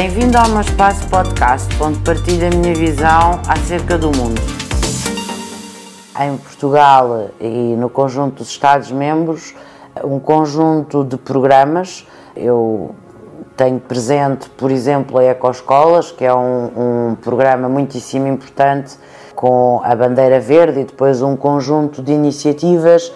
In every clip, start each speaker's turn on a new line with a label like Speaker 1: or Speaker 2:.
Speaker 1: Bem-vindo ao meu espaço podcast, onde partilho a minha visão acerca do mundo. Em Portugal e no conjunto dos Estados-membros, um conjunto de programas. Eu tenho presente, por exemplo, a Ecoescolas, que é um, um programa muitíssimo importante com a bandeira verde e depois um conjunto de iniciativas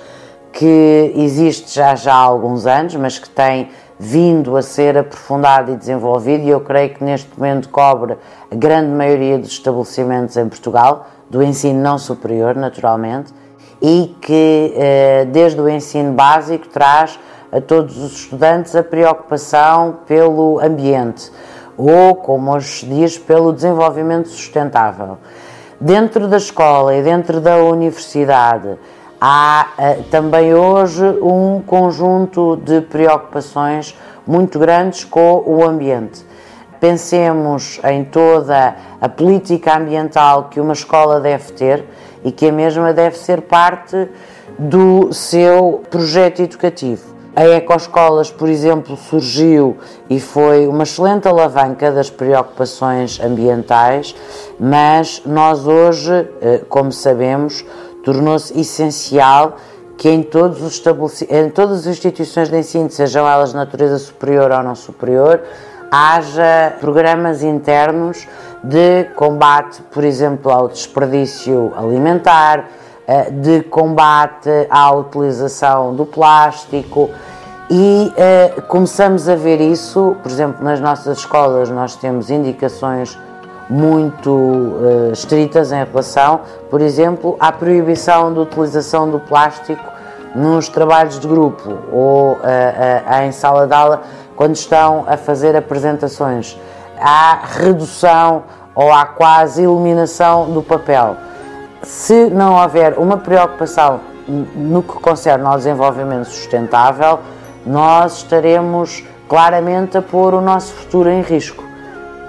Speaker 1: que existe já, já há alguns anos, mas que tem vindo a ser aprofundado e desenvolvido e eu creio que neste momento cobre a grande maioria dos estabelecimentos em Portugal, do ensino não superior, naturalmente, e que eh, desde o ensino básico traz a todos os estudantes a preocupação pelo ambiente ou, como hoje se diz, pelo desenvolvimento sustentável. Dentro da escola e dentro da universidade há eh, também hoje um conjunto de preocupações muito grandes com o ambiente. Pensemos em toda a política ambiental que uma escola deve ter e que a mesma deve ser parte do seu projeto educativo. A Ecoescolas, por exemplo, surgiu e foi uma excelente alavanca das preocupações ambientais, mas nós hoje, eh, como sabemos, tornou-se essencial que em, todos os em todas as instituições de ensino, sejam elas de natureza superior ou não superior, haja programas internos de combate, por exemplo, ao desperdício alimentar, eh, de combate à utilização do plástico. E uh, começamos a ver isso, por exemplo, nas nossas escolas nós temos indicações muito uh, estritas em relação, por exemplo, à proibição da utilização do plástico nos trabalhos de grupo ou uh, em sala de aula quando estão a fazer apresentações. Há redução ou há quase eliminação do papel. Se não houver uma preocupação no que concerne ao desenvolvimento sustentável, nós estaremos claramente a pôr o nosso futuro em risco.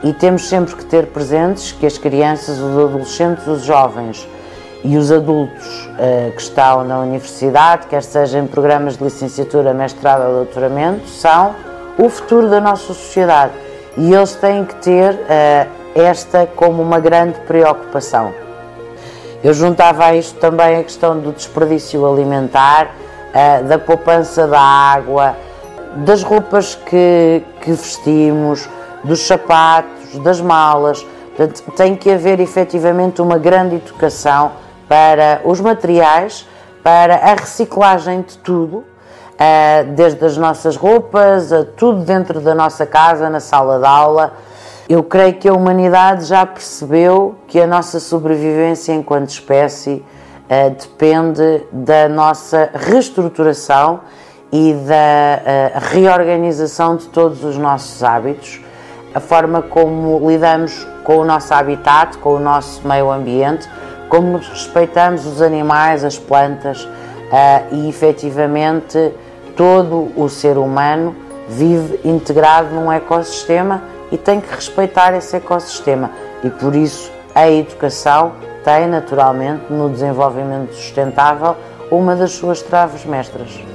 Speaker 1: E temos sempre que ter presentes que as crianças, os adolescentes, os jovens e os adultos uh, que estão na universidade, quer seja em programas de licenciatura, mestrado ou doutoramento, são o futuro da nossa sociedade. E eles têm que ter uh, esta como uma grande preocupação. Eu juntava a isto também a questão do desperdício alimentar, uh, da poupança da água, das roupas que, que vestimos, dos sapatos, das malas. Portanto, tem que haver efetivamente uma grande educação para os materiais, para a reciclagem de tudo, eh, desde as nossas roupas, a tudo dentro da nossa casa, na sala de aula. Eu creio que a humanidade já percebeu que a nossa sobrevivência enquanto espécie uh, depende da nossa reestruturação e da uh, reorganização de todos os nossos hábitos, a forma como lidamos com o nosso habitat, com o nosso meio ambiente, como respeitamos os animais, as plantas uh, e efetivamente todo o ser humano vive integrado num ecossistema e tem que respeitar esse ecossistema e por isso a educação tem naturalmente no desenvolvimento sustentável uma das suas traves mestras.